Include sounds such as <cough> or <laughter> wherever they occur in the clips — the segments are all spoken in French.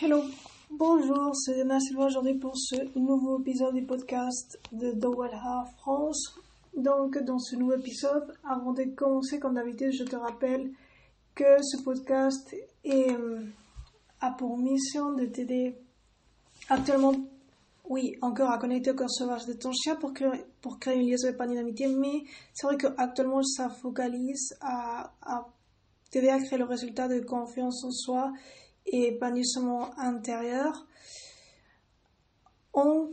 Hello, bonjour, c'est Silva aujourd'hui pour ce nouveau épisode du podcast de Dowalha France. Donc, dans ce nouveau épisode, avant de commencer, comme d'habitude, je te rappelle que ce podcast est, euh, a pour mission de t'aider actuellement, oui, encore à connecter au cœur sauvage de ton chien pour créer, pour créer une liaison épanouie d'amitié, mais c'est vrai qu'actuellement, ça focalise à t'aider à créer le résultat de confiance en soi et épanouissement intérieur. En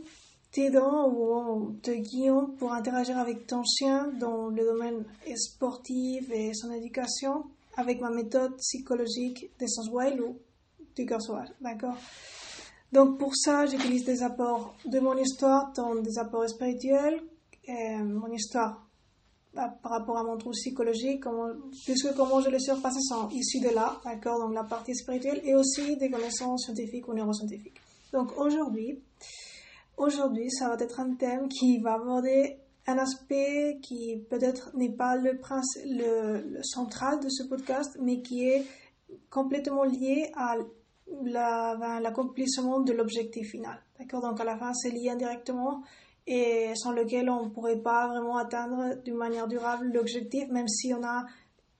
t'aidant ou en te guidant pour interagir avec ton chien dans le domaine sportif et son éducation avec ma méthode psychologique d'essence wild ou du cœur sauvage, d'accord? Donc pour ça, j'utilise des apports de mon histoire, tant des apports spirituels, et mon histoire par rapport à mon trou psychologique, comment, puisque comment je les surpasse sont issus de là, d'accord, donc la partie spirituelle, et aussi des connaissances scientifiques ou neuroscientifiques. Donc aujourd'hui, aujourd'hui, ça va être un thème qui va aborder un aspect qui peut-être n'est pas le, prince, le, le, central de ce podcast, mais qui est complètement lié à l'accomplissement de l'objectif final. D'accord Donc à la fin, c'est lié indirectement et sans lequel on ne pourrait pas vraiment atteindre d'une manière durable l'objectif, même si on a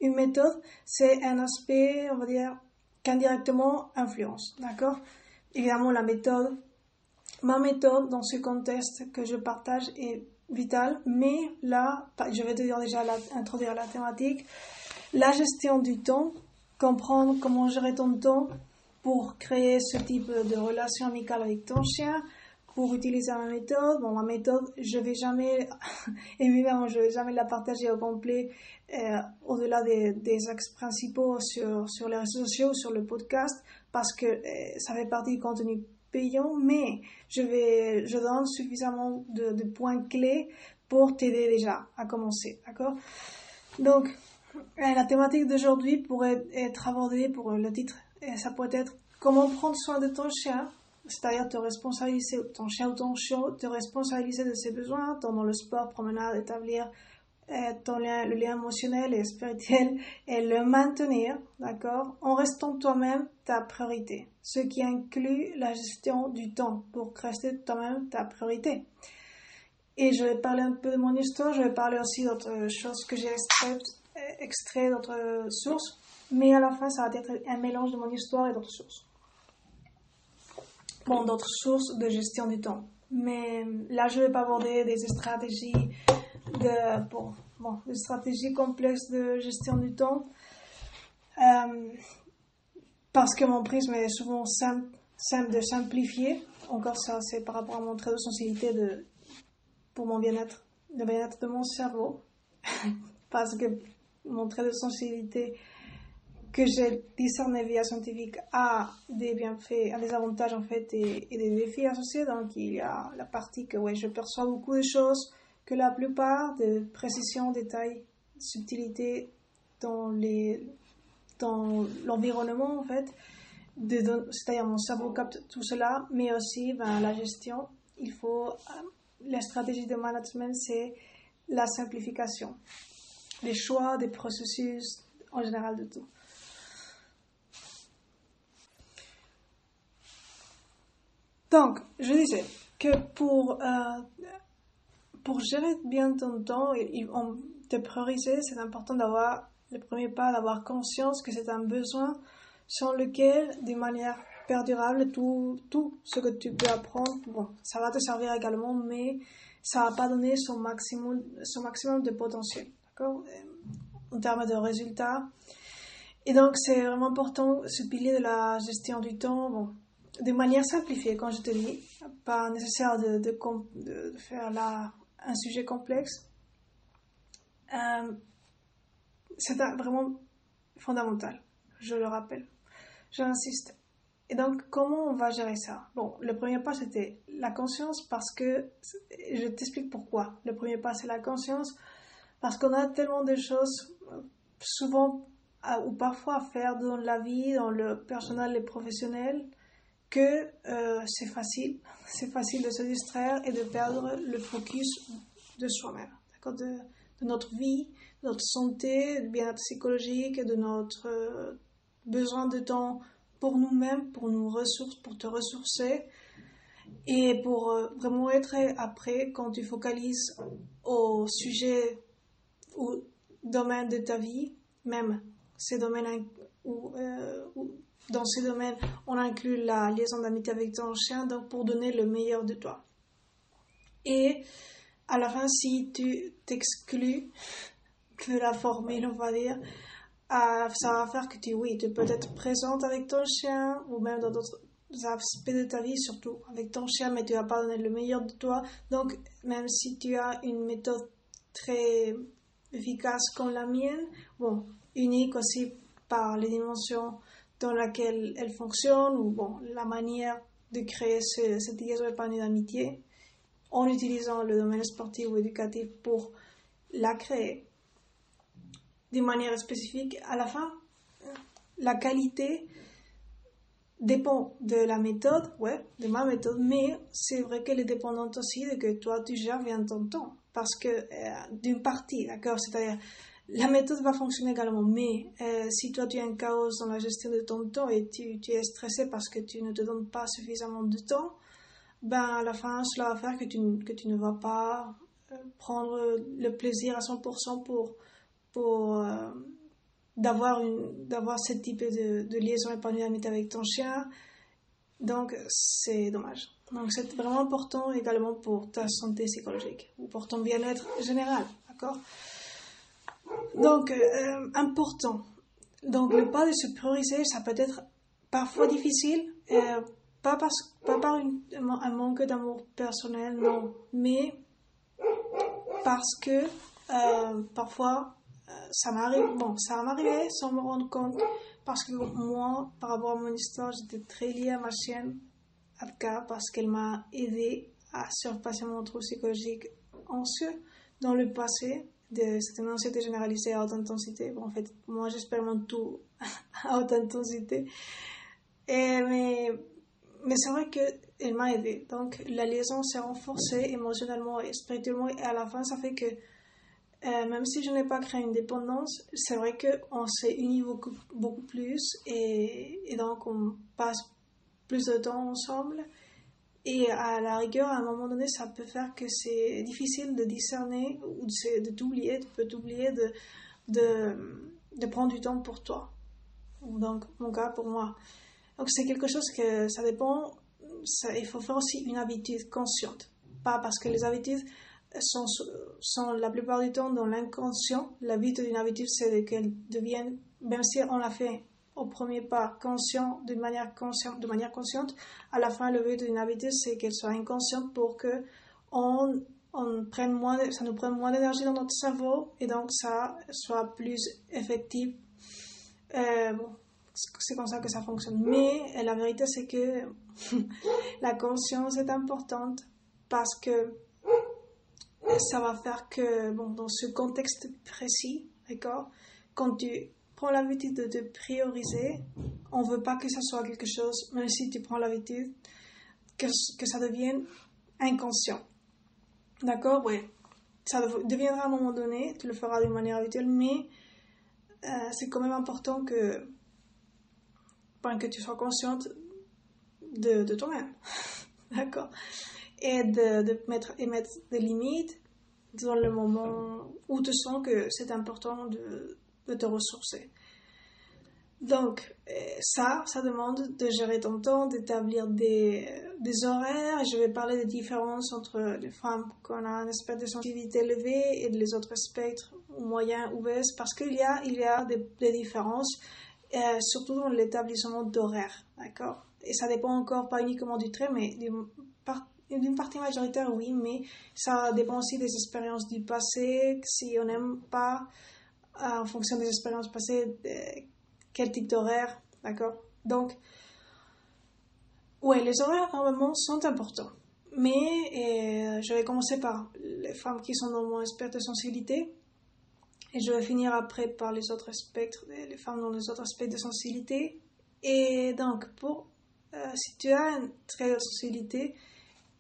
une méthode, c'est un aspect, on va dire, qu'indirectement influence. D'accord? Évidemment, la méthode, ma méthode dans ce contexte que je partage est vitale, mais là, je vais te dire déjà la, introduire la thématique, la gestion du temps, comprendre comment gérer ton temps pour créer ce type de relation amicale avec ton chien, pour utiliser ma méthode. Bon, ma méthode, je vais jamais, <laughs> évidemment, je vais jamais la partager au complet euh, au-delà des, axes principaux sur, sur les réseaux sociaux, sur le podcast, parce que euh, ça fait partie du contenu payant, mais je vais, je donne suffisamment de, de points clés pour t'aider déjà à commencer, d'accord? Donc, euh, la thématique d'aujourd'hui pourrait être abordée pour le titre, ça pourrait être comment prendre soin de ton chien? C'est-à-dire te responsabiliser, ton chien ou ton chiot, te responsabiliser de ses besoins, tant dans le sport, promenade, établir euh, ton lien, le lien émotionnel et spirituel <laughs> et le maintenir, d'accord, en restant toi-même ta priorité, ce qui inclut la gestion du temps pour rester toi-même ta priorité. Et je vais parler un peu de mon histoire, je vais parler aussi d'autres choses que j'ai extrait, extrait d'autres sources, mais à la fin, ça va être un mélange de mon histoire et d'autres sources bon, d'autres sources de gestion du temps. Mais là, je vais pas aborder des stratégies de, bon, bon, des stratégies complexes de gestion du temps. Euh, parce que mon prisme est souvent simple, simple de simplifier. Encore ça, c'est par rapport à mon trait de sensibilité de, pour mon bien-être, le bien-être de mon cerveau. <laughs> parce que mon trait de sensibilité que j'ai discerné via scientifique a des bienfaits, a des avantages en fait et, des défis associés. Donc il y a la partie que ouais, je perçois beaucoup de choses, que la plupart de précision, détails, subtilité dans les dans l'environnement en fait, c'est-à-dire mon cerveau capte tout cela, mais aussi ben, la gestion. Il faut la stratégie de management, c'est la simplification, les choix des processus en général de tout. Donc, je disais que pour, euh, pour gérer bien ton temps et, te prioriser, c'est important d'avoir le premier pas, d'avoir conscience que c'est un besoin sans lequel, de manière perdurable, tout, tout ce que tu peux apprendre, bon, ça va te servir également, mais ça va pas donner son maximum, son maximum de potentiel, d'accord? En termes de résultats. Et donc, c'est vraiment important, ce pilier de la gestion du temps, bon, de manière simplifiée, quand je te dis, pas nécessaire de, faire là un sujet complexe. Euh, c'est vraiment fondamental, je le rappelle. J'insiste. Et donc, comment on va gérer ça? Bon, le premier pas, c'était la conscience parce que, je t'explique pourquoi. Le premier pas, c'est la conscience parce qu'on a tellement de choses, souvent ou parfois à faire dans la vie, dans le personnel et professionnel, que euh, c'est facile, c'est facile de se distraire et de perdre le focus de soi-même, de, de, notre vie, notre santé, bien-être psychologique, de notre euh, besoin de temps pour nous-mêmes, pour nous ressources, pour te ressourcer et pour euh, vraiment être après quand tu focalises au sujet ou domaine de ta vie, même ces domaines où, dans ces domaines on inclut la liaison d'amitié avec ton chien, donc pour donner le meilleur de toi. Et à la fin, si tu t'exclus de la formule, on va dire, ça va faire que tu, oui, tu peux être présente avec ton chien ou même dans d'autres aspects de ta vie, surtout avec ton chien, mais tu vas pas donner le meilleur de toi. Donc, même si tu as une méthode très efficace comme la mienne, bon, unique aussi par les dimensions dans lesquelles elle fonctionne ou bon, la manière de créer cette liaison épanouie d'amitié en utilisant le domaine sportif ou éducatif pour la créer d'une manière spécifique. À la fin, la qualité dépend de la méthode, ouais, de ma méthode, mais c'est vrai qu'elle est dépendante aussi de que toi tu gères bien ton temps. Parce que euh, d'une partie, d'accord, c'est-à-dire la méthode va fonctionner également, mais euh, si toi tu as un chaos dans la gestion de ton temps et tu, es stressé parce que tu ne te donnes pas suffisamment de temps, ben à la fin cela va faire que tu, ne vas pas euh, prendre le plaisir à 100% pour pour euh, d'avoir ce type de, de liaison épanouie avec ton chien. Donc c'est dommage. Donc c'est vraiment important également pour ta santé psychologique ou pour ton bien-être général, d'accord? Donc euh, important. Donc le pas de se prioriser, ça peut être parfois difficile, euh, pas, parce, pas par un manque d'amour personnel, non, mais parce que parfois ça m'arrive, bon, ça m'arrivait sans me rendre compte parce que moi, par rapport à mon histoire, j'étais très liée à ma chienne, Abka, parce qu'elle m'a aidé à surpasser mon trou psychologique anxieux dans le passé. C'était une anxiété généralisée à haute intensité. Bon, en fait, moi, j'expérimente tout <laughs> à haute intensité. Et, mais mais c'est vrai qu'elle m'a aidé. Donc, la liaison s'est renforcée émotionnellement et spirituellement. Et à la fin, ça fait que euh, même si je n'ai pas créé une dépendance, c'est vrai qu'on s'est unis beaucoup, beaucoup plus et, et, donc on passe plus de temps ensemble. Et à la rigueur, à un moment donné, ça peut faire que c'est difficile de discerner ou de, t'oublier, tu peux t'oublier de, de, de, prendre du temps pour toi. Donc, mon cas, pour moi. Donc, c'est quelque chose que ça dépend, il faut faire aussi une habitude consciente. Pas parce que les habitudes, sont, sont la plupart du temps dans l'inconscient. La vie d'une habitude, c'est qu'elle devienne, même si on l'a fait au premier pas conscient, de manière consciente, de manière consciente, à la fin, le but d'une habitude, c'est qu'elle soit inconsciente pour que on, on prenne moins, ça nous prenne moins d'énergie dans notre cerveau et donc ça soit plus effectif. Euh, c'est comme ça que ça fonctionne. Mais la vérité, c'est que <laughs> la conscience est importante parce que ça va faire que, bon, dans ce contexte précis, d'accord, quand tu prends l'habitude de te prioriser, on veut pas que ça soit quelque chose, même si tu prends l'habitude, que, que ça devienne inconscient. D'accord? Oui. Ça deviendra à un moment donné, tu le feras d'une manière habituelle, mais euh, c'est quand même important que, ben, que tu sois consciente de, de toi-même. <laughs> D'accord? Et de, de mettre, et mettre des limites dans le moment où tu sens que c'est important de, de, te ressourcer. Donc, euh, ça, ça demande de gérer ton temps, d'établir des, des horaires. Je vais parler des différences entre les femmes qui ont un spectre de sensibilité élevé et les autres spectres moyens ou baisse, parce qu'il y a, il y a des, différences, euh, surtout dans l'établissement d'horaires, d'accord? Et ça dépend encore pas uniquement du trait, mais d'une partie majoritaire, oui, mais ça dépend aussi des expériences du passé. Si on n'aime pas, euh, en fonction des expériences passées, quel type d'horaire, d'accord? Donc, ouais, les horaires, normalement, sont importants. Mais euh, je vais commencer par les femmes qui sont dans mon spectre de sensibilité. Et je vais finir après par les autres spectres, les femmes dans les autres aspects de sensibilité. Et donc, pour, euh, si tu as une très sensibilité,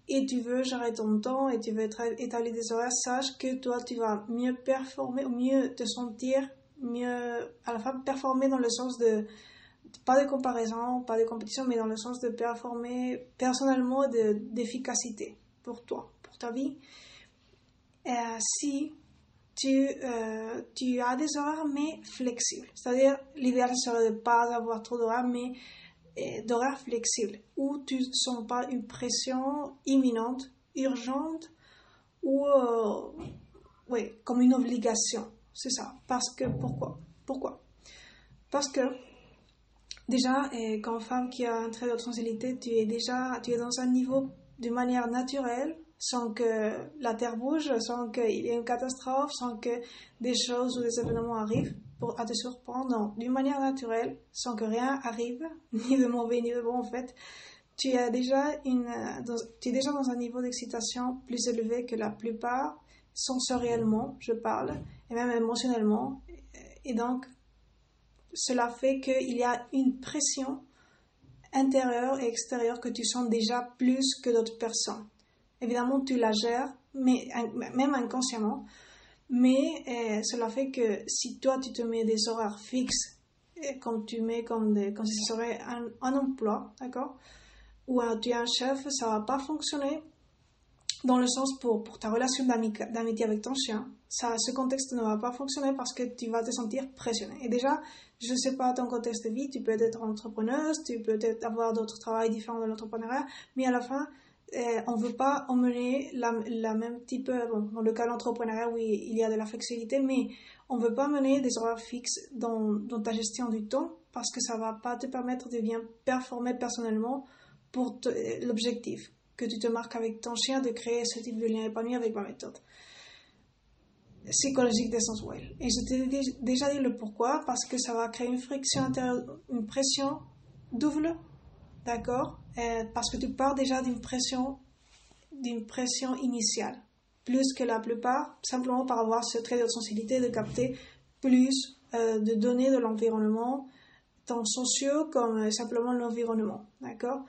et tu veux gérer ton temps et tu veux établir des horaires, sache que toi, tu vas mieux performer mieux te sentir, mieux à la fin performer dans le sens de pas de comparaison, pas de compétition, mais dans le sens de performer personnellement d'efficacité pour toi, pour ta vie. Euh, si tu, euh, tu as des horaires mais flexibles, c'est-à-dire l'idéal serait de ne pas avoir trop d'horaires, mais d'horaires flexibles, où tu ne sens pas une pression imminente, urgente, ou oui, comme une obligation. C'est ça. Parce que pourquoi? Pourquoi? Parce que déjà, et comme femme qui a un trait de sensibilité, tu es déjà tu es dans un niveau de manière naturelle, sans que la terre bouge, sans qu'il y ait une catastrophe, sans que des choses ou des événements arrivent pour à te surprendre. D'une manière naturelle, sans que rien arrive, <laughs> ni de mauvais ni de bon en fait. Tu, as déjà une, tu es déjà dans un niveau d'excitation plus élevé que la plupart, sensoriellement, je parle, et même émotionnellement. Et donc, cela fait qu'il y a une pression intérieure et extérieure que tu sens déjà plus que d'autres personnes. Évidemment, tu la gères, mais, même inconsciemment, mais euh, cela fait que si toi, tu te mets des horaires fixes, et comme tu mets comme, des, comme si ce serait un, un emploi, d'accord Ou tu es un chef, ça va pas fonctionner dans le sens pour, pour ta relation d'amitié avec ton chien, ça, ce contexte ne va pas fonctionner parce que tu vas te sentir pressionné. Et déjà, je ne sais pas ton contexte de vie, tu peux être entrepreneuse, tu peux être avoir d'autres travails différents de l'entrepreneuriat, mais à la fin, eh, on ne veut pas emmener la, même type, bon, dans le cas de l'entrepreneuriat, oui, il y a de la flexibilité, mais on ne veut pas mener des horaires fixes dans, ta gestion du temps parce que ça ne va pas te permettre de bien performer personnellement pour l'objectif que tu te marques avec ton chien de créer ce type de lien épanoui avec ma méthode psychologique d'essentiel. Et je t'ai déjà dit le pourquoi, parce que ça va créer une friction intérieure, une pression double, d'accord? Euh, Parce que tu pars déjà d'une pression, d'une pression initiale, plus que la plupart, simplement par avoir ce trait de sensibilité de capter plus euh, de données de l'environnement, tant sociaux comme euh, simplement l'environnement, d'accord?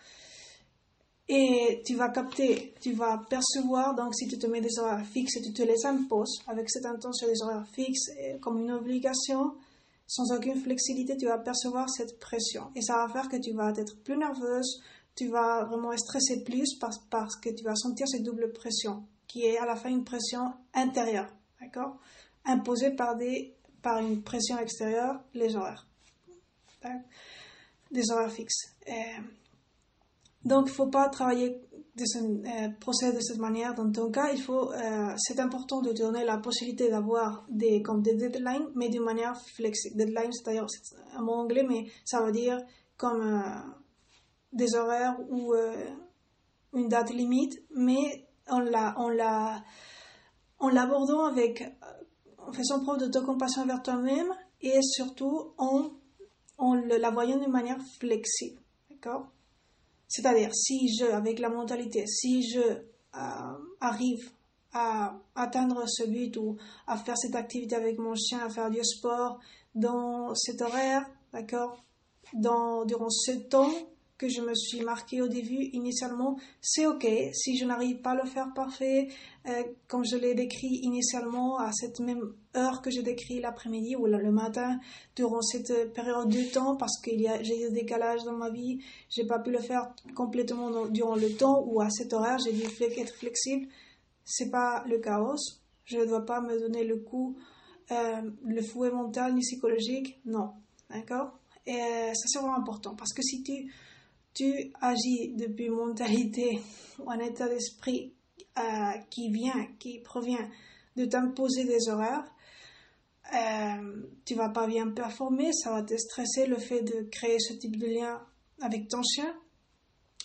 Et tu vas capter, tu vas percevoir, donc si tu te mets des horaires fixes et tu te les imposes avec cette intention des horaires fixes comme une obligation, sans aucune flexibilité, tu vas percevoir cette pression. Et ça va faire que tu vas être plus nerveuse, tu vas vraiment stresser plus parce, que tu vas sentir cette double pression, qui est à la fin une pression intérieure, d'accord? Imposée par, des, par une pression extérieure, les horaires. Des horaires fixes. Donc, il ne faut pas travailler de euh, procéder de cette manière. Dans ton cas, il faut, euh, c'est important de te donner la possibilité d'avoir des, comme des deadlines, mais d'une manière flexible. Deadline, c'est un mot anglais, mais ça veut dire comme euh, des horaires ou une date limite, mais en la, en la, en l'abordant avec, en faisant preuve d'autocompassion envers toi-même et surtout en, en la voyant d'une manière flexible. D'accord? C'est-à-dire, si je, avec la mentalité, si je euh, arrive à atteindre ce but ou à faire cette activité avec mon chien, à faire du sport dans cet horaire, d'accord, dans, durant ce temps, que je me suis marqué au début initialement, c'est ok. Si je n'arrive pas à le faire parfait, euh, comme je l'ai décrit initialement, à cette même heure que j'ai décrit l'après-midi ou le matin, durant cette période de temps, parce qu'il y a j'ai des décalages dans ma vie, j'ai pas pu le faire complètement durant le temps ou à cet horaire, j'ai dû être flexible. C'est pas le chaos. Je ne dois pas me donner le coup, euh, le fouet mental ni psychologique. Non, d'accord? Et euh, ça c'est vraiment important parce que si tu tu agis depuis mentalité ou un état d'esprit euh, qui vient, qui provient de t'imposer des horaires, euh, tu vas pas bien performer, ça va te stresser le fait de créer ce type de lien avec ton chien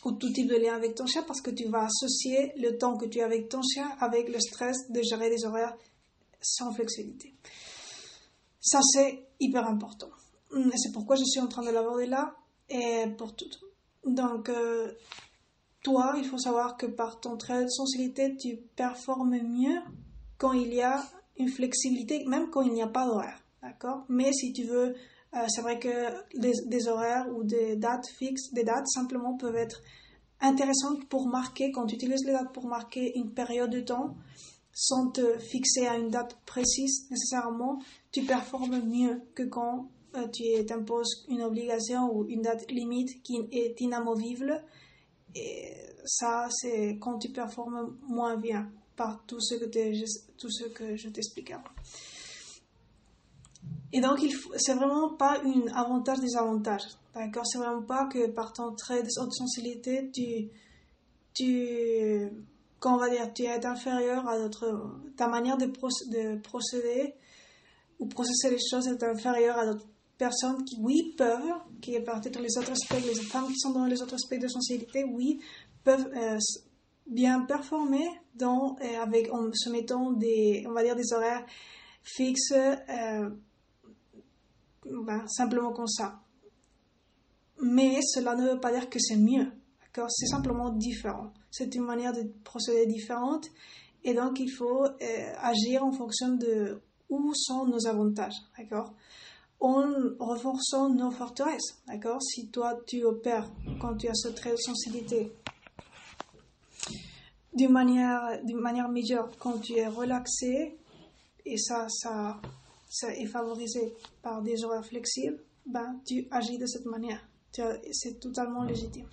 ou tout type de lien avec ton chien parce que tu vas associer le temps que tu as avec ton chien avec le stress de gérer des horaires sans flexibilité. Ça, c'est hyper important. C'est pourquoi je suis en train de l'aborder là et pour tout. Donc, euh, toi, il faut savoir que par ton trait de sensibilité, tu performes mieux quand il y a une flexibilité, même quand il n'y a pas d'horaire. D'accord? Mais si tu veux, euh, c'est vrai que des, horaires ou des dates fixes, des dates simplement peuvent être intéressantes pour marquer, quand tu utilises les dates pour marquer une période de temps, sans te fixer à une date précise nécessairement, tu performes mieux que quand tu t'imposes une obligation ou une date limite qui est inamovible. Et ça, c'est quand tu performes moins bien par tout ce que, tout ce que je t'explique Et donc, c'est vraiment pas un avantage-désavantage. D'accord? C'est vraiment pas que par ton trait de sensibilité, tu, tu, on va dire, tu es inférieur à d'autres, ta manière de, de procéder ou processer les choses est inférieure à d'autres personnes qui, oui, peuvent, qui dans les autres aspects, les femmes qui sont dans les autres aspects de sensibilité, oui, peuvent euh, bien performer dans, euh, avec, en se mettant des, on va dire, des horaires fixes, euh, ben, simplement comme ça. Mais cela ne veut pas dire que c'est mieux, d'accord? C'est simplement différent. C'est une manière de procéder différente et donc il faut agir en fonction de où sont nos avantages, d'accord? En renforçant nos forteresses, d'accord Si toi tu opères quand tu as ce trait de sensibilité d'une manière, d'une manière meilleure quand tu es relaxé, et ça, ça, ça est favorisé par des horaires flexibles, ben, tu agis de cette manière. C'est totalement légitime.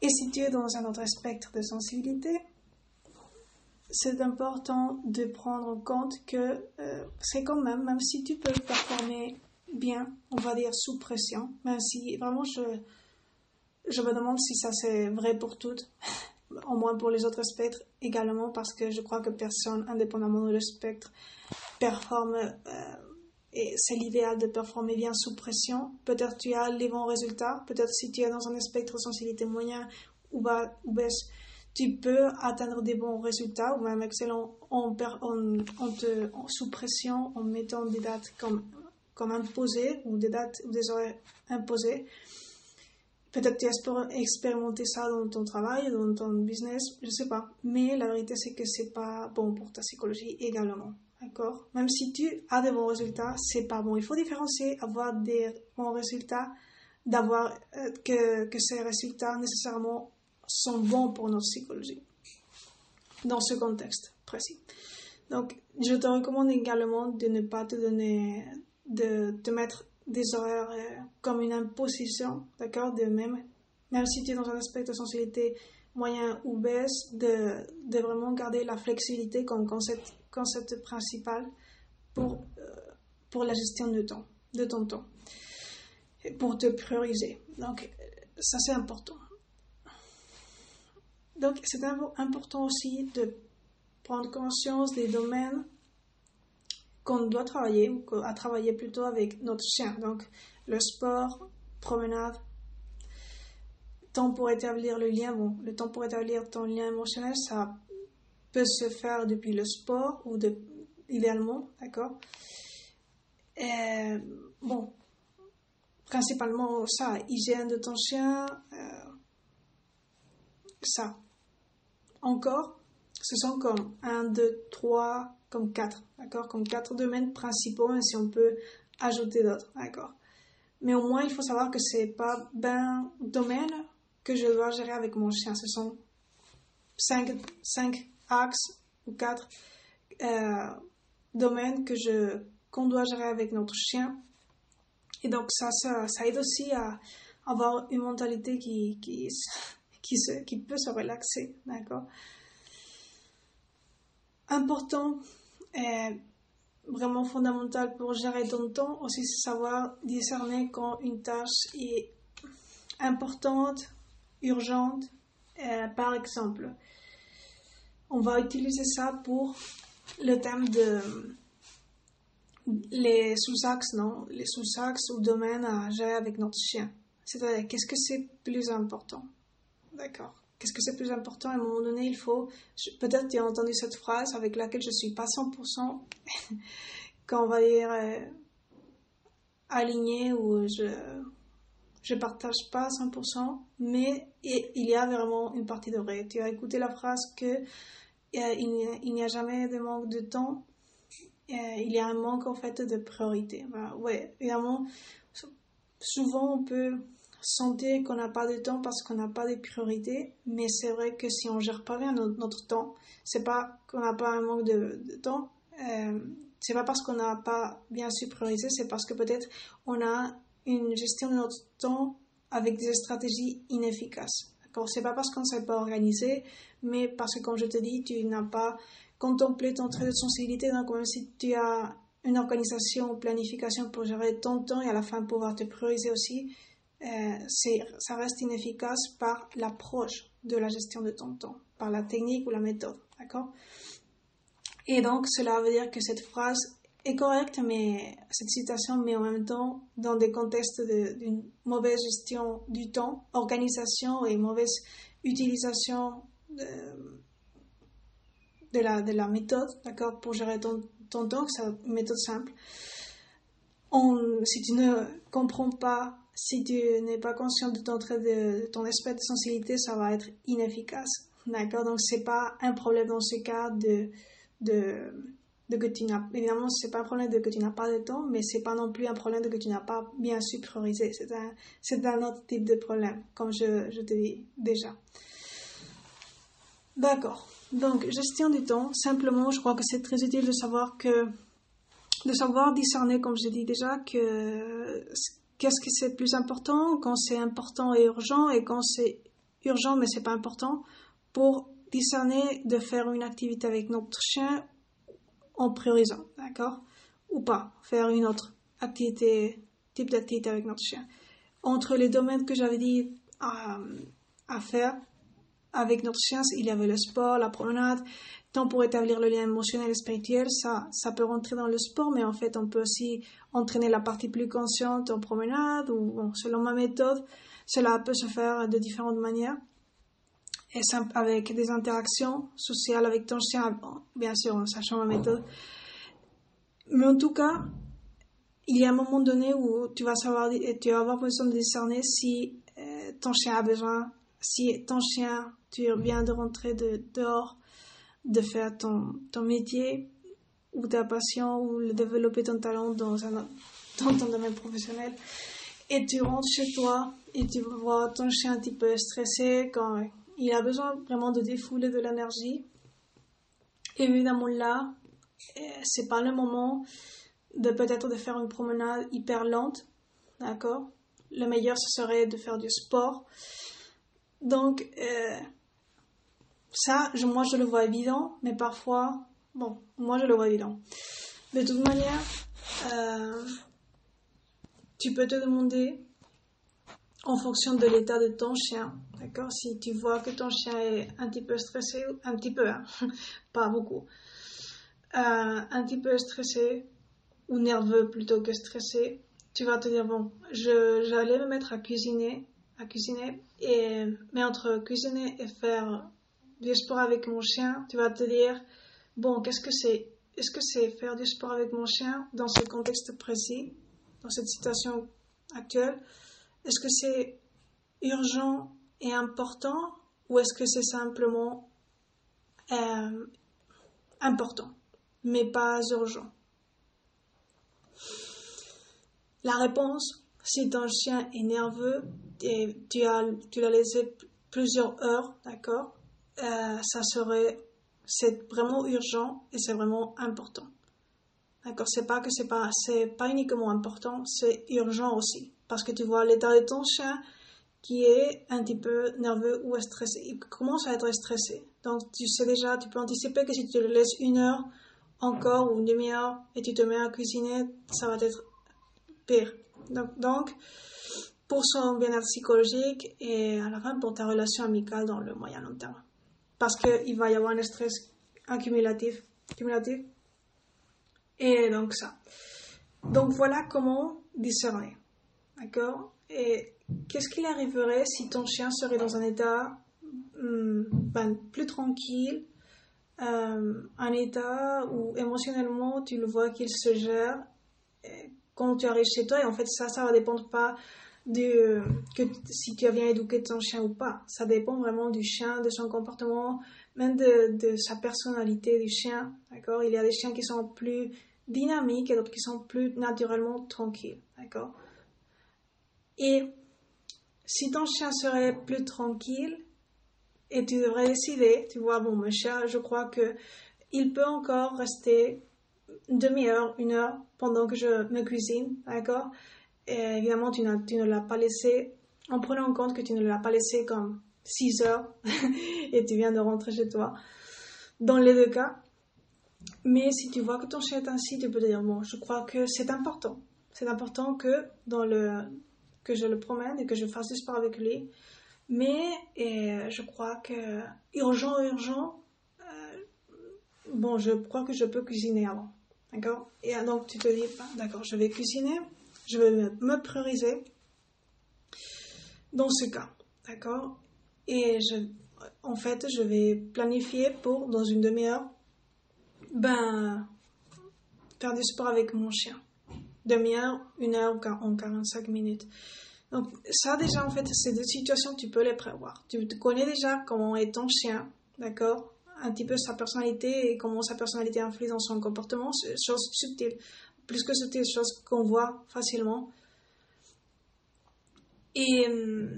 Et si tu es dans un autre spectre de sensibilité, c'est important de prendre en compte que euh, c'est quand même, même si tu peux performer bien, on va dire sous pression, même si vraiment je, je me demande si ça c'est vrai pour toutes, <laughs> au moins pour les autres spectres également, parce que je crois que personne, indépendamment du spectre, performe, euh, et c'est l'idéal de performer bien sous pression. Peut-être tu as les bons résultats, peut-être si tu es dans un spectre sensibilité moyen ou, bas, ou baisse, tu peux atteindre des bons résultats ou même excellents en, en, sous pression en mettant des dates comme, comme imposées ou des dates ou des horaires imposés. Peut-être tu as expérimenté ça dans ton travail, dans ton business, je sais pas. Mais la vérité, c'est que c'est pas bon pour ta psychologie également. D'accord? Même si tu as des bons résultats, c'est pas bon. Il faut différencier avoir des bons résultats d'avoir euh, que, que ces résultats nécessairement sont bons pour notre psychologie dans ce contexte précis. Donc, je te recommande également de ne pas te donner, de te mettre des horaires euh, comme une imposition, d'accord, de même, même si tu es dans un aspect de sensibilité moyen ou baisse, de, vraiment garder la flexibilité comme concept, principal pour, euh, pour la gestion de, temps, de ton temps, pour te prioriser. Donc, ça c'est important. Donc, c'est important aussi de prendre conscience des domaines qu'on doit travailler, ou à travailler plutôt avec notre chien. Donc, le sport, promenade, temps pour établir le lien. Bon, le temps pour établir ton lien émotionnel, ça peut se faire depuis le sport ou de, idéalement, d'accord? Bon, principalement ça, hygiène de ton chien, euh, ça encore, ce sont comme 1, 2, 3, comme 4, d'accord Comme 4 domaines principaux, et si on peut ajouter d'autres, d'accord Mais au moins, il faut savoir que c'est pas ben domaines que je dois gérer avec mon chien. Ce sont 5, 5 axes ou 4 euh, domaines que je qu'on doit gérer avec notre chien. Et donc ça, ça, ça aide aussi à avoir une mentalité qui, qui, qui, peut se relaxer, d'accord? Important et vraiment fondamental pour gérer ton temps, aussi savoir discerner quand une tâche est importante, urgente. par exemple, on va utiliser ça pour le thème de les sous-axes, non? Les sous-axes ou domaines à gérer avec notre chien. C'est-à-dire, qu'est-ce que c'est plus important? D'accord. Qu'est-ce que c'est plus important À un moment donné, il faut. Peut-être tu as entendu cette phrase avec laquelle je suis pas 100% <laughs> quand on va dire euh, aligné ou je je partage pas 100%, mais il y a vraiment une partie de vrai. Tu as écouté la phrase que euh, il n'y a jamais de manque de temps, euh, il y a un manque en fait de priorité. Voilà. Ouais, évidemment, souvent on peut sentir qu'on n'a pas de temps parce qu'on n'a pas de priorités, mais c'est vrai que si on gère pas bien notre, temps, c'est pas qu'on n'a pas un manque de, temps, euh, c'est pas parce qu'on n'a pas bien su prioriser, c'est parce que peut-être on a une gestion de notre temps avec des stratégies inefficaces. C'est pas parce qu'on ne s'est pas organisé, mais parce que, comme je te dis, tu n'as pas contemplé ton trait de sensibilité. Donc, même si tu as une organisation ou planification pour gérer ton temps et à la fin pouvoir te prioriser aussi, ça reste inefficace par l'approche de la gestion de ton temps, par la technique ou la méthode. D'accord? Et donc, cela veut dire que cette phrase est correcte, mais cette citation, mais en même temps, dans des contextes d'une mauvaise gestion du temps, organisation et mauvaise utilisation de, de, la, de la méthode, d'accord, pour gérer ton, ton temps, c'est une méthode simple. On, si tu ne comprends pas, si tu n'es pas conscient de ton, de, ton aspect de sensibilité, ça va être inefficace, d'accord, donc c'est pas un problème dans ce cas de, de de que tu n'as évidemment c'est pas un problème de que tu n'as pas de temps mais c'est pas non plus un problème de que tu n'as pas bien su c'est un c'est un autre type de problème comme je, je te dis déjà. D'accord. Donc gestion du temps. Simplement je crois que c'est très utile de savoir que de savoir discerner comme je dis déjà que qu'est-ce que c'est plus important quand c'est important et urgent et quand c'est urgent mais c'est pas important pour discerner de faire une activité avec notre chien en priorisant, d'accord? Ou pas, faire une autre activité, type d'activité avec notre chien. Entre les domaines que j'avais dit à, à, faire avec notre chien, il y avait le sport, la promenade, tant pour établir le lien émotionnel et spirituel, ça, ça peut rentrer dans le sport, mais en fait, on peut aussi entraîner la partie plus consciente en promenade, ou selon ma méthode, cela peut se faire de différentes manières et avec des interactions sociales avec ton chien, bien sûr en sachant la méthode. Mais en tout cas, il y a un moment donné où tu vas savoir, tu vas avoir besoin de discerner si euh, ton chien a besoin, si ton chien, tu viens de rentrer de, dehors, de faire ton, ton métier ou ta passion ou de développer ton talent dans, dans ton domaine professionnel. Et tu rentres chez toi et tu vois ton chien un petit peu stressé quand il a besoin vraiment de défouler de l'énergie. Évidemment là, euh, c'est pas le moment de peut-être de faire une promenade hyper lente, d'accord? Le meilleur ce serait de faire du sport. Donc euh, ça, moi je le vois évident, mais parfois, bon, moi je le vois évident. De toute manière, euh, tu peux te demander en fonction de l'état de ton chien. D'accord Si tu vois que ton chien est un petit peu stressé, un petit peu, hein, <laughs> pas beaucoup, euh, un petit peu stressé ou nerveux plutôt que stressé, tu vas te dire bon, j'allais me mettre à cuisiner, à cuisiner et mais entre cuisiner et faire du sport avec mon chien, tu vas te dire bon, qu'est-ce que c'est Est-ce que c'est faire du sport avec mon chien dans ce contexte précis, dans cette situation actuelle? Est-ce que c'est urgent et important ou est-ce que c'est simplement euh, important mais pas urgent? La réponse, si ton chien est nerveux et tu, as, tu l'as laissé plusieurs heures, d'accord, euh, ça serait, c'est vraiment urgent et c'est vraiment important. D'accord, c'est pas que c'est pas, c'est pas uniquement important, c'est urgent aussi parce que tu vois l'état de ton chien qui est un petit peu nerveux ou stressé. Il commence à être stressé. Donc tu sais déjà, tu peux anticiper que si tu le laisses une heure encore ou une demi-heure et tu te mets à cuisiner, ça va être pire. Donc, donc pour son bien-être psychologique et à la fin pour ta relation amicale dans le moyen long terme. Parce qu'il va y avoir un stress accumulatif, accumulatif. Et donc ça. Donc voilà comment discerner. D'accord? Et qu'est-ce qu'il arriverait si ton chien serait dans un état hmm, ben, plus tranquille, euh, un état où émotionnellement tu le vois qu'il se gère quand tu arrives chez toi et en fait ça ça va dépendre pas de que si tu as bien éduqué ton chien ou pas. Ça dépend vraiment du chien de son comportement même de, de sa personnalité du chien d'accord? Il y a des chiens qui sont plus dynamiques et d'autres qui sont plus naturellement tranquilles d'accord? Et si ton chien serait plus tranquille, et tu devrais décider, tu vois, bon, mon chien, je crois que il peut encore rester une demi-heure, une heure pendant que je me cuisine, d'accord? Évidemment, tu, ne l'as pas laissé, en prenant en compte que tu ne l'as pas laissé comme 6 heures <laughs> et tu viens de rentrer chez toi. Dans les deux cas, mais si tu vois que ton chien est ainsi, tu peux te dire, bon, je crois que c'est important. C'est important que, dans le, que je le promène et que je fasse du sport avec lui. Mais je crois que, urgent, urgent, euh, bon, je crois que je peux cuisiner avant. D'accord? Et donc, tu te dis, bah, d'accord, je vais cuisiner, je vais me prioriser dans ce cas. D'accord? Et en fait, je vais planifier pour, dans une demi-heure, ben, faire du sport avec mon chien. Demi-heure, une heure en 45 minutes. Donc, ça, déjà, en fait, ces deux situations, tu peux les prévoir. Tu connais déjà comment est ton chien, d'accord? Un petit peu sa personnalité et comment sa personnalité influe dans son comportement. Chose subtile. Plus que subtile, chose qu'on voit facilement. Et hum,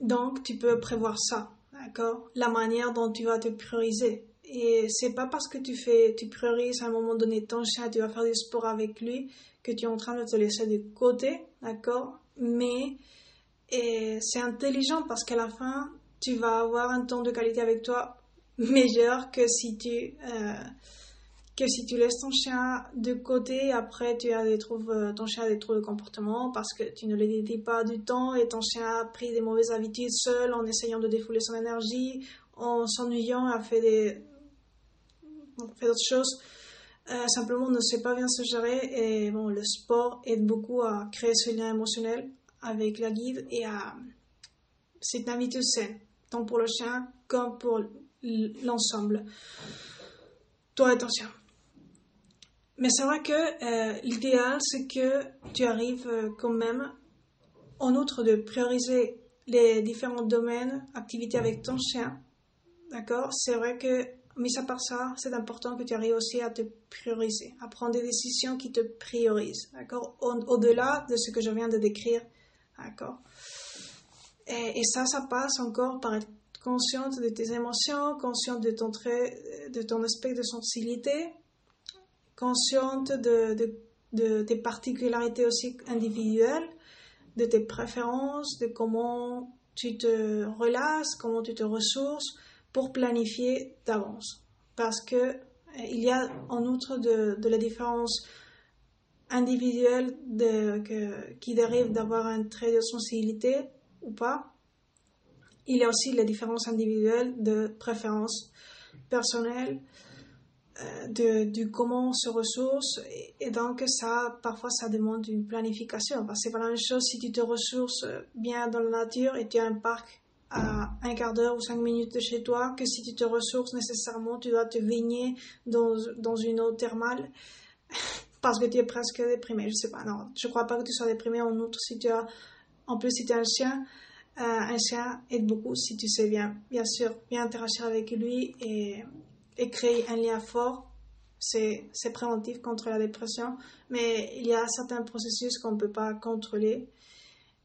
donc, tu peux prévoir ça, d'accord? La manière dont tu vas te prioriser. Et c'est pas parce que tu fais, tu priorises à un moment donné ton chien, tu vas faire du sport avec lui, que tu es en train de te laisser de côté, d'accord? Mais c'est intelligent parce qu'à la fin, tu vas avoir un temps de qualité avec toi meilleur que si tu, euh, que si tu laisses ton chien de côté, après tu as des troubles, euh, ton chien a des troubles de comportement parce que tu ne lui dédies pas du temps et ton chien a pris des mauvaises habitudes seul en essayant de défouler son énergie, en s'ennuyant, a fait des, fait d'autres choses. Euh, simplement, on ne sait pas bien se gérer et bon, le sport aide beaucoup à créer ce lien émotionnel avec la guide et à. C'est une habitude saine, tant pour le chien comme pour l'ensemble. Toi et ton chien. Mais c'est vrai que euh, l'idéal, c'est que tu arrives euh, quand même, en outre de prioriser les différents domaines, activités avec ton chien, d'accord? C'est vrai que Mis à part ça, c'est important que tu arrives aussi à te prioriser, à prendre des décisions qui te priorisent, d'accord? Au-delà de ce que je viens de décrire, d'accord? Et, ça, ça passe encore par être consciente de tes émotions, consciente de ton trait, de ton aspect de sensibilité, consciente de, tes particularités aussi individuelles, de tes préférences, de comment tu te relaces, comment tu te ressources, pour planifier d'avance. Parce que euh, il y a en outre de, la différence individuelle qui dérive d'avoir un trait de sensibilité ou pas, il y a aussi la différence individuelle de préférence personnelle, euh, de, comment on se ressource. Et, donc, ça, parfois, ça demande une planification. Parce que c'est pas la même chose si tu te ressources bien dans la nature et tu as un parc à un quart d'heure ou cinq minutes de chez toi que si tu te ressources nécessairement, tu dois te baigner dans, dans une eau thermale <laughs> parce que tu es presque déprimé. Je sais pas, non, je crois pas que tu sois déprimé en outre si tu as, en plus si tu as un chien, euh, un chien aide beaucoup si tu sais bien, bien sûr, bien interagir avec lui et, et créer un lien fort. C'est, préventif contre la dépression, mais il y a certains processus qu'on ne peut pas contrôler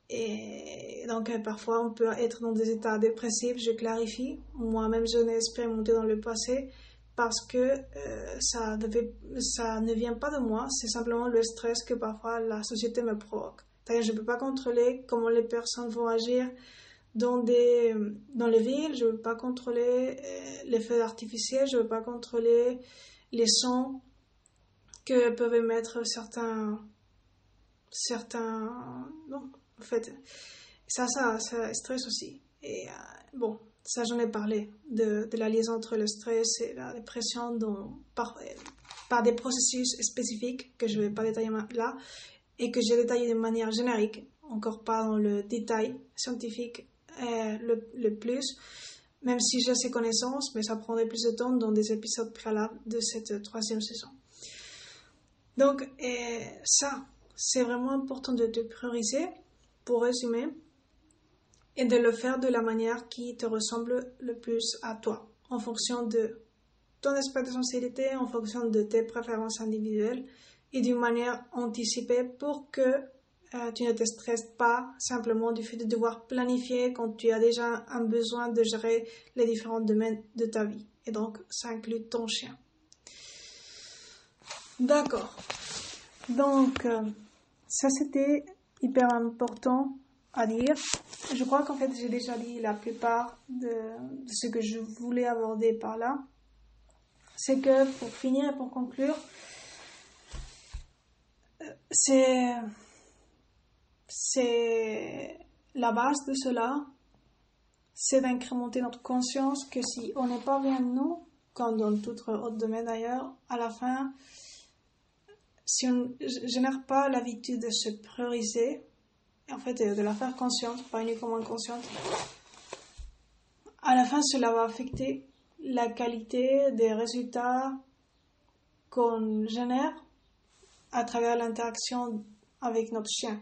et donc, euh, parfois, on peut être dans des états dépressifs, je clarifie. Moi-même, je n'ai expérimenté dans le passé parce que euh, ça, ne vient pas de moi, c'est simplement le stress que parfois la société me provoque. je ne peux pas contrôler comment les personnes vont agir dans, des, dans les villes, je ne peux pas contrôler euh, les feux artificiels, je ne peux pas contrôler les sons que peuvent émettre certains, certains, non, en fait, ça, ça, ça stresse aussi. Et euh, bon, ça, j'en ai parlé de, de, la liaison entre le stress et la dépression par, par des processus spécifiques que je ne vais pas détailler là et que j'ai détaillé de manière générique, encore pas dans le détail scientifique euh, le, plus, même si j'ai ces connaissances, mais ça prendrait plus de temps dans des épisodes préalables de cette troisième saison. Donc, euh, ça, c'est vraiment important de te prioriser pour résumer, et de le faire de la manière qui te ressemble le plus à toi, en fonction de ton espace de sensibilité, en fonction de tes préférences individuelles et d'une manière anticipée pour que euh, tu ne te stresses pas simplement du fait de devoir planifier quand tu as déjà un besoin de gérer les différents domaines de ta vie. Et donc, ça inclut ton chien. D'accord. Donc, euh, ça c'était hyper important à dire. Je crois qu'en fait j'ai déjà dit la plupart de, ce que je voulais aborder par là. C'est que pour finir et pour conclure, euh, c'est c'est la base de cela, c'est d'incrémenter notre conscience que si on n'est pas bien nous, comme dans tout autre domaine d'ailleurs, à la fin, si on ne génère pas l'habitude de se prioriser, en fait de la faire consciente, pas uniquement inconsciente, à la fin cela va affecter la qualité des résultats qu'on génère à travers l'interaction avec notre chien.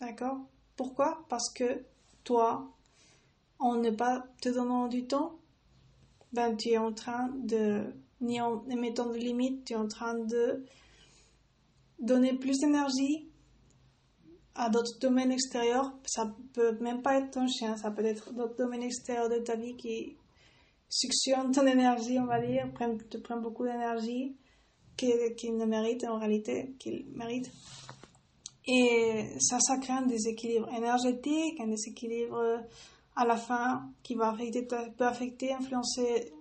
D'accord Pourquoi? Parce que toi, en ne pas te donnant du temps, ben tu es en train de, ni en mettant de limites, tu es en train de donner plus d'énergie à d'autres domaines extérieurs. Ça peut même pas être ton chien, ça peut être d'autres domaines extérieurs de ta vie qui suctionnent ton énergie, on va dire, te prennent beaucoup d'énergie qu'ils ne méritent en réalité, qu'ils méritent. Et ça, ça crée un déséquilibre énergétique, un déséquilibre à la fin qui va affecter, peut affecter, influencer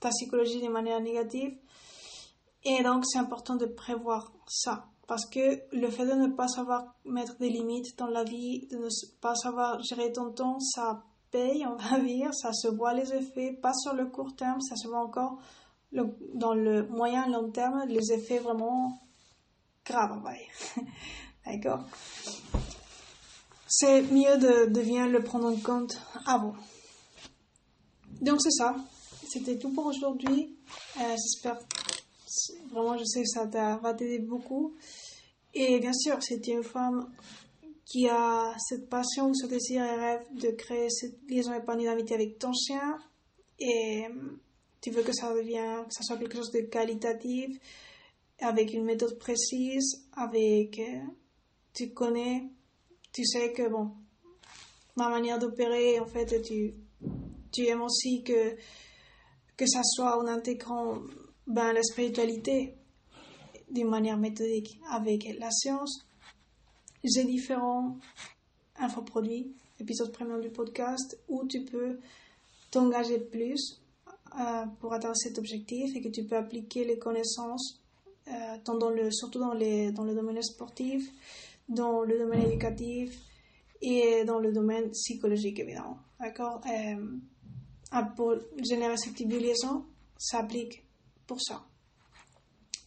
ta psychologie de manière négative. Et donc, c'est important de prévoir ça. Parce que le fait de ne pas savoir mettre des limites dans la vie, de ne pas savoir gérer ton temps, ça paye, on va dire, ça se voit les effets, pas sur le court terme, ça se voit encore dans le moyen long terme, les effets vraiment va dire. <laughs> D'accord C'est mieux de, de bien le prendre en compte avant. Donc c'est ça. C'était tout pour aujourd'hui. Euh, j'espère Vraiment, je sais que ça va t'aider beaucoup. Et bien sûr, si tu es une femme qui a cette passion, ce désir et rêve de créer cette liaison épanouie d'amitié avec ton chien, et tu veux que ça devienne, que ça soit quelque chose de qualitatif, avec une méthode précise, avec, euh, tu connais, tu sais que bon, ma manière d'opérer, en fait, tu, tu aimes aussi que, que ça soit en intégrant ben, la spiritualité d'une manière méthodique avec la science. J'ai différents infoproduits, épisodes premium du podcast, où tu peux t'engager plus euh, pour atteindre cet objectif et que tu peux appliquer les connaissances, euh, dans le, surtout dans, les, dans le domaine sportif, dans le domaine éducatif et dans le domaine psychologique, évidemment. D'accord? Euh, Pour générer cette liaison, ça applique pour ça.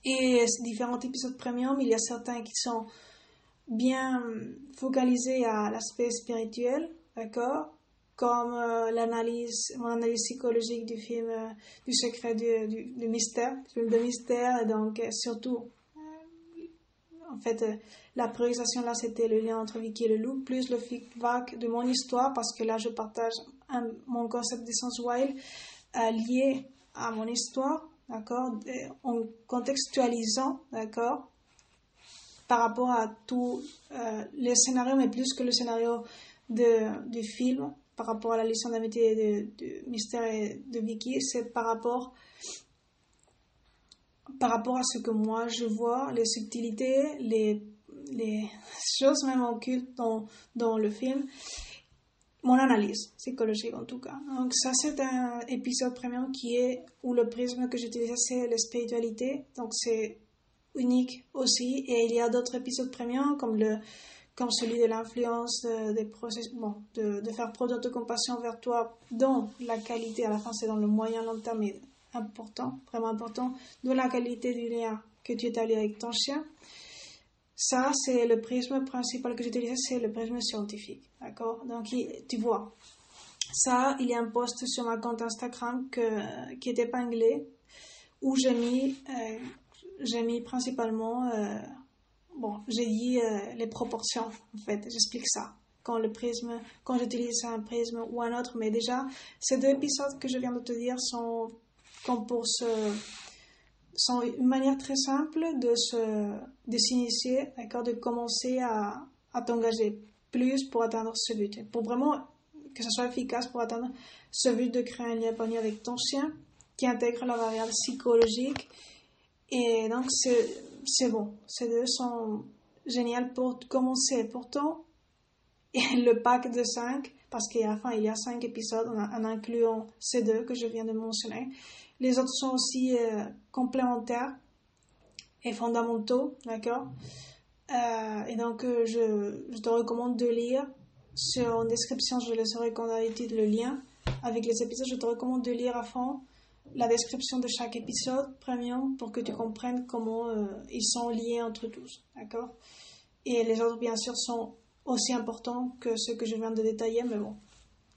Et ces différents épisodes premium, il y a certains qui sont bien focalisés à l'aspect spirituel, d'accord? Comme euh, l'analyse, mon analyse psychologique du film euh, Du secret du, du, mystère, film de mystère, et donc euh, surtout, en fait, la priorisation là, c'était le lien entre Vicky et le loup, plus le feedback de mon histoire, parce que là, je partage mon concept d'essence wild lié à mon histoire d'accord, en contextualisant, d'accord, par rapport à tous euh, les scénarios, mais plus que le scénario de, du film, par rapport à la licence de, de, Mystère et de Vicky, c'est par rapport par rapport à ce que moi je vois, les subtilités, les, les choses même occultes dans, dans le film, mon analyse psychologique en tout cas. Donc ça c'est un épisode premium qui est où le prisme que j'utilise c'est la spiritualité. Donc c'est unique aussi et il y a d'autres épisodes premium comme le de l'influence des processus, bon, de, de faire preuve d'autocompassion vers toi dont la qualité à la fin c'est dans le moyen long terme est important, vraiment important, de la qualité du lien que tu établis avec ton chien. Ça, c'est le prisme principal que j'utilise, c'est le prisme scientifique. D'accord? Donc, tu vois, ça, il y a un post sur ma compte Instagram qui est épinglé où j'ai mis, euh, principalement, euh, bon, j'ai dit euh, les proportions, en fait, j'explique ça. Quand le prisme, quand j'utilise un prisme ou un autre, mais déjà, ces deux épisodes que je viens de te dire sont comme pour ce sont une manière très simple de se, de s'initier, d'accord, de commencer à, à t'engager plus pour atteindre ce but. Pour vraiment que ce soit efficace pour atteindre ce but de créer un lien avec ton chien qui intègre la variable psychologique Et donc, c'est bon. Ces deux sont géniaux pour commencer. Pourtant, <laughs> le pack de 5, parce qu'à la il y a 5 épisodes en, incluant ces deux que je viens de mentionner. Les autres sont aussi euh, complémentaires et fondamentaux, d'accord? Euh, Et donc, euh, je, te recommande de lire. Sur, en description, je laisserai comme d'habitude le lien avec les épisodes. Je te recommande de lire à fond la description de chaque épisode premium pour que tu comprennes comment euh, ils sont liés entre tous, d'accord? Et les autres, bien sûr, sont aussi importants que ceux que je viens de détailler, mais bon,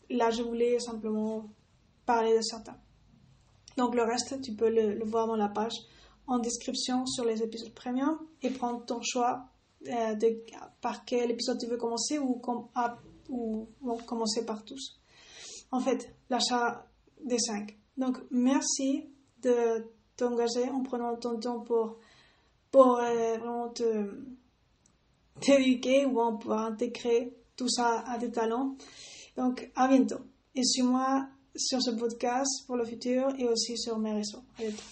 là, je voulais simplement parler de certains. Donc le reste, tu peux le, voir dans la page en description sur les épisodes premium et prendre ton choix euh, de par quel épisode tu veux commencer ou, ou commencer par tous. En fait, l'achat des 5 donc, merci de t'engager en prenant ton temps pour, euh, vraiment te, t'éduquer ou pour intégrer tout ça à tes talents. Donc, à bientôt. Et suis-moi sur ce podcast pour le futur et aussi sur mes réseaux. À bientôt.